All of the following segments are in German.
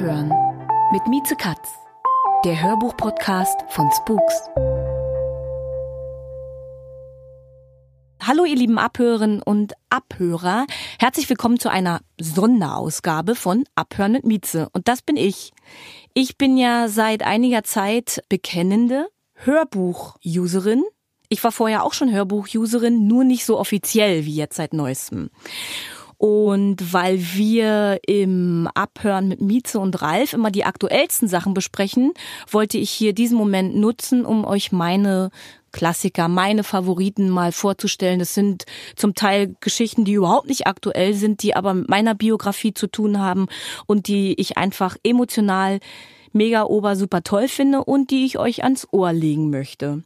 Abhören mit Mieze Katz, der Hörbuch-Podcast von Spooks. Hallo ihr lieben Abhörerinnen und Abhörer. Herzlich willkommen zu einer Sonderausgabe von Abhören mit Mieze. Und das bin ich. Ich bin ja seit einiger Zeit bekennende Hörbuch-Userin. Ich war vorher auch schon Hörbuch-Userin, nur nicht so offiziell wie jetzt seit neuestem. Und weil wir im Abhören mit Mieze und Ralf immer die aktuellsten Sachen besprechen, wollte ich hier diesen Moment nutzen, um euch meine Klassiker, meine Favoriten mal vorzustellen. Das sind zum Teil Geschichten, die überhaupt nicht aktuell sind, die aber mit meiner Biografie zu tun haben und die ich einfach emotional mega ober super toll finde und die ich euch ans Ohr legen möchte.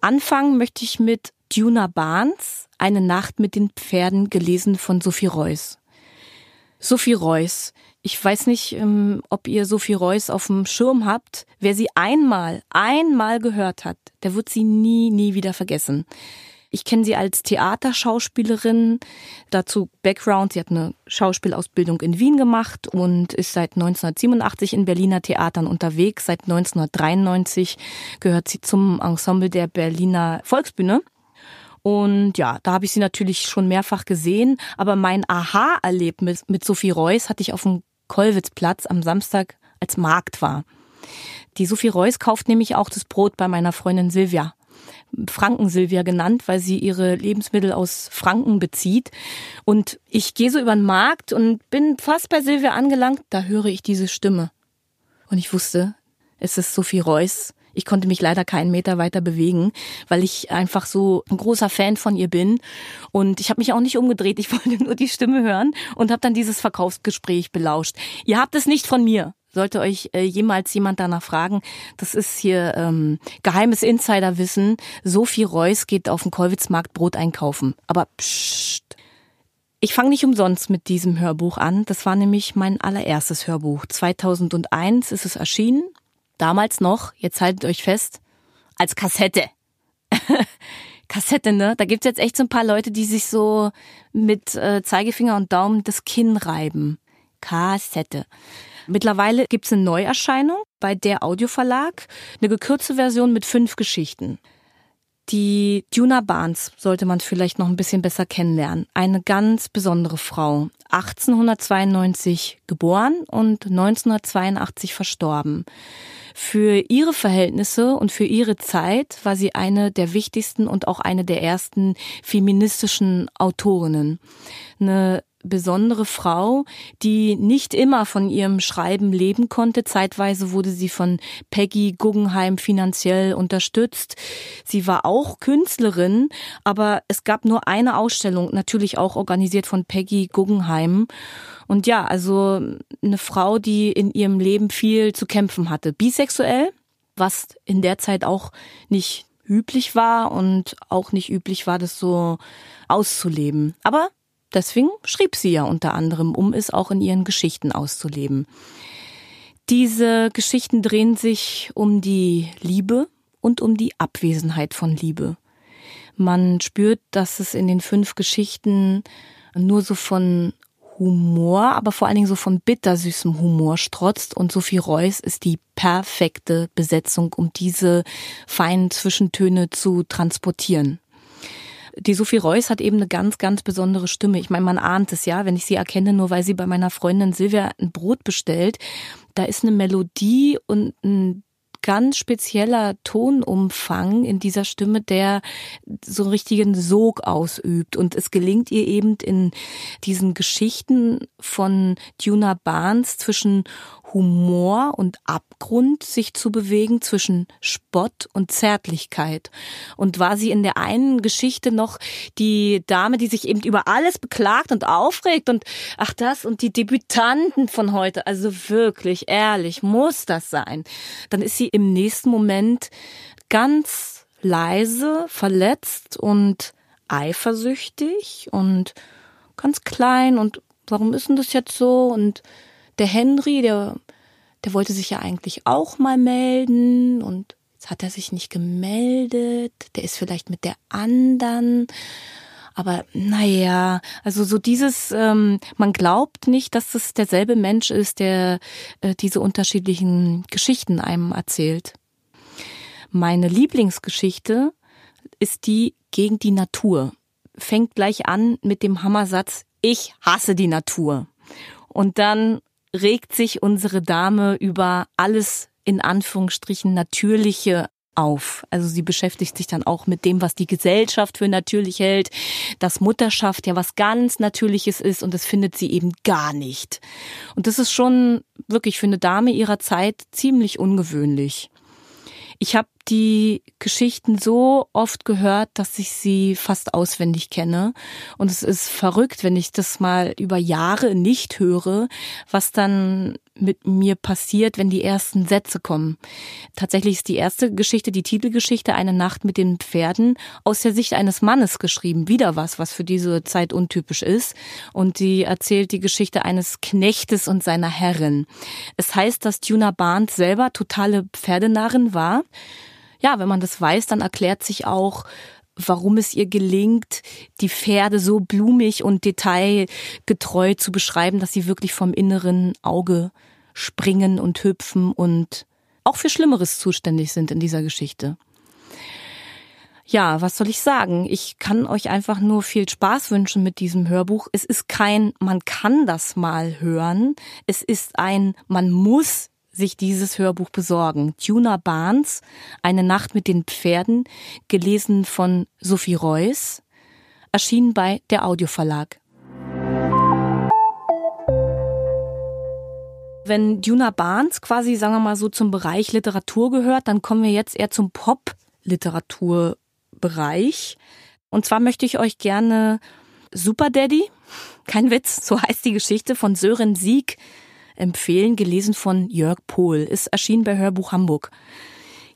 Anfangen möchte ich mit Duna Barnes, Eine Nacht mit den Pferden, gelesen von Sophie Reuss. Sophie Reuss. Ich weiß nicht, ähm, ob ihr Sophie Reuss auf dem Schirm habt. Wer sie einmal, einmal gehört hat, der wird sie nie, nie wieder vergessen. Ich kenne sie als Theaterschauspielerin. Dazu Background. Sie hat eine Schauspielausbildung in Wien gemacht und ist seit 1987 in Berliner Theatern unterwegs. Seit 1993 gehört sie zum Ensemble der Berliner Volksbühne. Und ja, da habe ich sie natürlich schon mehrfach gesehen. Aber mein Aha-Erlebnis mit Sophie Reuss hatte ich auf dem Kollwitzplatz am Samstag, als Markt war. Die Sophie Reuss kauft nämlich auch das Brot bei meiner Freundin Silvia. Franken Silvia genannt, weil sie ihre Lebensmittel aus Franken bezieht. Und ich gehe so über den Markt und bin fast bei Silvia angelangt, da höre ich diese Stimme. Und ich wusste, es ist Sophie Reuss, ich konnte mich leider keinen Meter weiter bewegen, weil ich einfach so ein großer Fan von ihr bin. Und ich habe mich auch nicht umgedreht. Ich wollte nur die Stimme hören und habe dann dieses Verkaufsgespräch belauscht. Ihr habt es nicht von mir. Sollte euch äh, jemals jemand danach fragen, das ist hier ähm, geheimes Insiderwissen. Sophie Reuss geht auf den Kollwitzmarkt Brot einkaufen. Aber pssst. Ich fange nicht umsonst mit diesem Hörbuch an. Das war nämlich mein allererstes Hörbuch. 2001 ist es erschienen damals noch, jetzt haltet euch fest, als Kassette. Kassette, ne? Da gibt's jetzt echt so ein paar Leute, die sich so mit äh, Zeigefinger und Daumen das Kinn reiben. Kassette. Mittlerweile gibt's eine Neuerscheinung bei der Audioverlag, eine gekürzte Version mit fünf Geschichten. Die Duna Barnes sollte man vielleicht noch ein bisschen besser kennenlernen. Eine ganz besondere Frau. 1892 geboren und 1982 verstorben. Für ihre Verhältnisse und für ihre Zeit war sie eine der wichtigsten und auch eine der ersten feministischen Autorinnen. Eine besondere Frau, die nicht immer von ihrem Schreiben leben konnte. Zeitweise wurde sie von Peggy Guggenheim finanziell unterstützt. Sie war auch Künstlerin, aber es gab nur eine Ausstellung, natürlich auch organisiert von Peggy Guggenheim. Und ja, also eine Frau, die in ihrem Leben viel zu kämpfen hatte. Bisexuell, was in der Zeit auch nicht üblich war und auch nicht üblich war, das so auszuleben. Aber Deswegen schrieb sie ja unter anderem, um es auch in ihren Geschichten auszuleben. Diese Geschichten drehen sich um die Liebe und um die Abwesenheit von Liebe. Man spürt, dass es in den fünf Geschichten nur so von Humor, aber vor allen Dingen so von bittersüßem Humor strotzt und Sophie Reuss ist die perfekte Besetzung, um diese feinen Zwischentöne zu transportieren die Sophie Reuss hat eben eine ganz, ganz besondere Stimme. Ich meine, man ahnt es ja, wenn ich sie erkenne, nur weil sie bei meiner Freundin Silvia ein Brot bestellt. Da ist eine Melodie und ein ganz spezieller Tonumfang in dieser Stimme, der so einen richtigen Sog ausübt. Und es gelingt ihr eben in diesen Geschichten von Duna Barnes zwischen Humor und Abgrund sich zu bewegen, zwischen Spott und Zärtlichkeit. Und war sie in der einen Geschichte noch die Dame, die sich eben über alles beklagt und aufregt und ach das und die Debütanten von heute, also wirklich ehrlich, muss das sein. Dann ist sie im nächsten Moment ganz leise, verletzt und eifersüchtig und ganz klein und warum ist denn das jetzt so? Und der Henry, der, der wollte sich ja eigentlich auch mal melden und jetzt hat er sich nicht gemeldet. Der ist vielleicht mit der anderen. Aber naja, also so dieses, ähm, man glaubt nicht, dass es derselbe Mensch ist, der äh, diese unterschiedlichen Geschichten einem erzählt. Meine Lieblingsgeschichte ist die gegen die Natur. Fängt gleich an mit dem Hammersatz, ich hasse die Natur. Und dann regt sich unsere Dame über alles in Anführungsstrichen natürliche auf. Also sie beschäftigt sich dann auch mit dem, was die Gesellschaft für natürlich hält, dass Mutterschaft ja was ganz Natürliches ist und das findet sie eben gar nicht. Und das ist schon wirklich für eine Dame ihrer Zeit ziemlich ungewöhnlich. Ich habe die Geschichten so oft gehört, dass ich sie fast auswendig kenne. Und es ist verrückt, wenn ich das mal über Jahre nicht höre, was dann mit mir passiert, wenn die ersten Sätze kommen. Tatsächlich ist die erste Geschichte, die Titelgeschichte Eine Nacht mit den Pferden, aus der Sicht eines Mannes geschrieben. Wieder was, was für diese Zeit untypisch ist. Und die erzählt die Geschichte eines Knechtes und seiner Herrin. Es heißt, dass Tuna Barnes selber totale Pferdenarrin war ja, wenn man das weiß, dann erklärt sich auch, warum es ihr gelingt, die Pferde so blumig und detailgetreu zu beschreiben, dass sie wirklich vom inneren Auge springen und hüpfen und auch für Schlimmeres zuständig sind in dieser Geschichte. Ja, was soll ich sagen? Ich kann euch einfach nur viel Spaß wünschen mit diesem Hörbuch. Es ist kein, man kann das mal hören. Es ist ein, man muss sich dieses Hörbuch besorgen. Tuna Barnes, Eine Nacht mit den Pferden, gelesen von Sophie Reuss, erschienen bei der Audioverlag. Wenn Duna Barnes quasi, sagen wir mal so, zum Bereich Literatur gehört, dann kommen wir jetzt eher zum Pop-Literaturbereich. Und zwar möchte ich euch gerne Super Daddy, kein Witz, so heißt die Geschichte von Sören Sieg empfehlen, gelesen von Jörg Pohl. Ist erschienen bei Hörbuch Hamburg.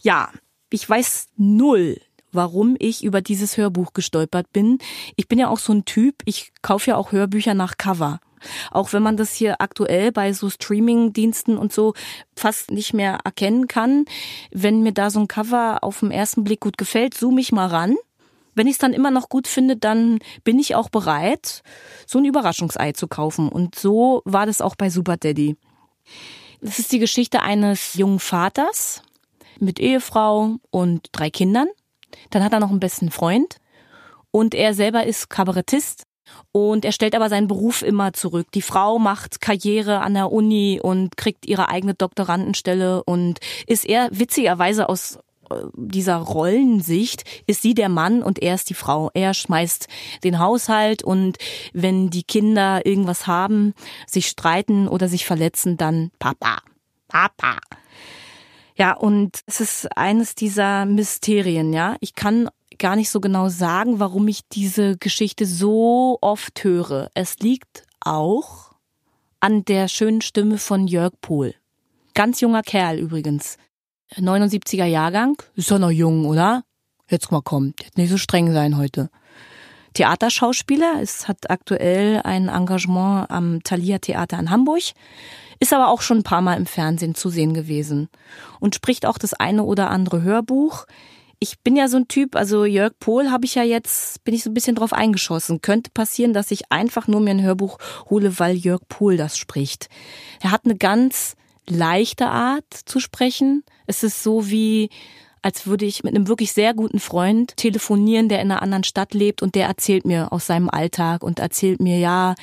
Ja, ich weiß null, warum ich über dieses Hörbuch gestolpert bin. Ich bin ja auch so ein Typ, ich kaufe ja auch Hörbücher nach Cover. Auch wenn man das hier aktuell bei so Streaming-Diensten und so fast nicht mehr erkennen kann. Wenn mir da so ein Cover auf den ersten Blick gut gefällt, zoome ich mal ran wenn ich es dann immer noch gut finde, dann bin ich auch bereit, so ein Überraschungsei zu kaufen. Und so war das auch bei Super Daddy. Das ist die Geschichte eines jungen Vaters mit Ehefrau und drei Kindern. Dann hat er noch einen besten Freund und er selber ist Kabarettist und er stellt aber seinen Beruf immer zurück. Die Frau macht Karriere an der Uni und kriegt ihre eigene Doktorandenstelle und ist eher witzigerweise aus dieser Rollensicht ist sie der Mann und er ist die Frau. Er schmeißt den Haushalt und wenn die Kinder irgendwas haben, sich streiten oder sich verletzen, dann Papa, Papa. Ja, und es ist eines dieser Mysterien, ja. Ich kann gar nicht so genau sagen, warum ich diese Geschichte so oft höre. Es liegt auch an der schönen Stimme von Jörg Pohl. Ganz junger Kerl übrigens. 79er Jahrgang. Ist doch noch jung, oder? Jetzt mal kommen. Jetzt nicht so streng sein heute. Theaterschauspieler. Es hat aktuell ein Engagement am Thalia Theater in Hamburg. Ist aber auch schon ein paar Mal im Fernsehen zu sehen gewesen. Und spricht auch das eine oder andere Hörbuch. Ich bin ja so ein Typ, also Jörg Pohl habe ich ja jetzt, bin ich so ein bisschen drauf eingeschossen. Könnte passieren, dass ich einfach nur mir ein Hörbuch hole, weil Jörg Pohl das spricht. Er hat eine ganz leichte Art zu sprechen. Es ist so wie, als würde ich mit einem wirklich sehr guten Freund telefonieren, der in einer anderen Stadt lebt und der erzählt mir aus seinem Alltag und erzählt mir, ja,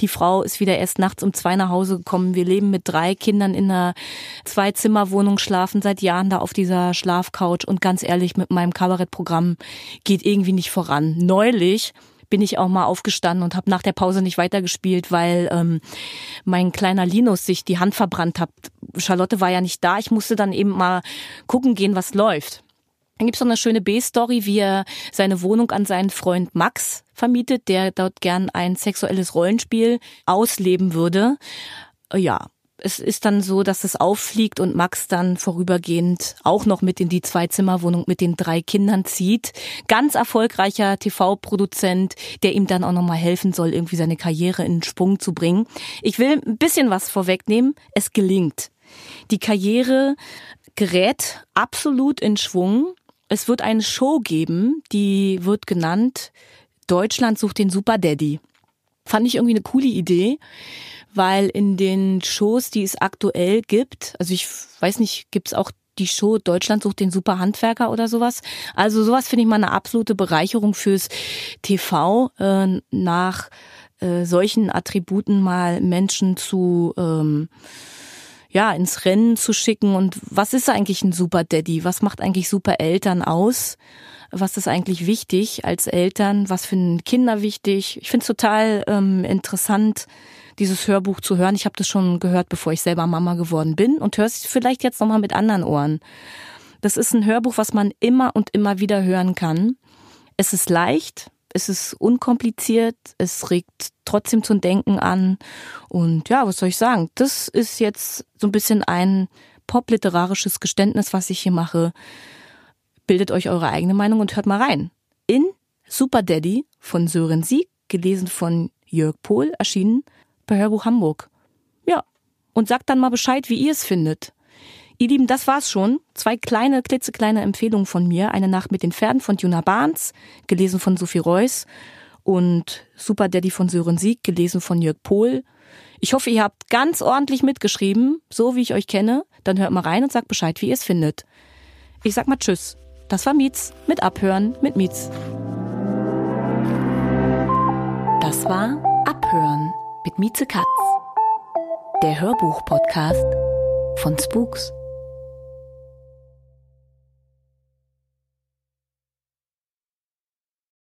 die Frau ist wieder erst nachts um zwei nach Hause gekommen. Wir leben mit drei Kindern in einer Zwei-Zimmer-Wohnung, schlafen seit Jahren da auf dieser Schlafcouch und ganz ehrlich, mit meinem Kabarettprogramm geht irgendwie nicht voran. Neulich bin ich auch mal aufgestanden und habe nach der Pause nicht weitergespielt, weil ähm, mein kleiner Linus sich die Hand verbrannt hat. Charlotte war ja nicht da. Ich musste dann eben mal gucken gehen, was läuft. Dann gibt's noch eine schöne B-Story, wie er seine Wohnung an seinen Freund Max vermietet, der dort gern ein sexuelles Rollenspiel ausleben würde. Ja, es ist dann so, dass es auffliegt und Max dann vorübergehend auch noch mit in die Zwei-Zimmer-Wohnung mit den drei Kindern zieht. Ganz erfolgreicher TV-Produzent, der ihm dann auch nochmal helfen soll, irgendwie seine Karriere in Sprung zu bringen. Ich will ein bisschen was vorwegnehmen. Es gelingt. Die Karriere gerät absolut in Schwung. Es wird eine Show geben, die wird genannt Deutschland sucht den Super Daddy. Fand ich irgendwie eine coole Idee weil in den Shows, die es aktuell gibt, also ich weiß nicht, gibt es auch die Show Deutschland sucht den super Handwerker oder sowas. Also sowas finde ich mal eine absolute Bereicherung fürs TV, äh, nach äh, solchen Attributen mal Menschen zu ähm, ja ins Rennen zu schicken. Und was ist eigentlich ein Super Daddy? Was macht eigentlich Super Eltern aus? Was ist eigentlich wichtig als Eltern? Was finden Kinder wichtig? Ich finde es total ähm, interessant dieses Hörbuch zu hören. Ich habe das schon gehört, bevor ich selber Mama geworden bin und höre es vielleicht jetzt nochmal mit anderen Ohren. Das ist ein Hörbuch, was man immer und immer wieder hören kann. Es ist leicht, es ist unkompliziert, es regt trotzdem zum Denken an. Und ja, was soll ich sagen? Das ist jetzt so ein bisschen ein popliterarisches Geständnis, was ich hier mache. Bildet euch eure eigene Meinung und hört mal rein. In Super Daddy von Sören Sieg, gelesen von Jörg Pohl, erschienen bei Hörbuch Hamburg. Ja, und sagt dann mal Bescheid, wie ihr es findet. Ihr Lieben, das war's schon. Zwei kleine, klitzekleine Empfehlungen von mir. Eine Nacht mit den Pferden von Juna Barnes, gelesen von Sophie Reuss. Und Super Daddy von Sören Sieg, gelesen von Jörg Pohl. Ich hoffe, ihr habt ganz ordentlich mitgeschrieben, so wie ich euch kenne. Dann hört mal rein und sagt Bescheid, wie ihr es findet. Ich sag mal Tschüss. Das war Mietz mit Abhören mit Mietz. Das war Abhören mit Mieze Katz. Der Hörbuch-Podcast von Spooks.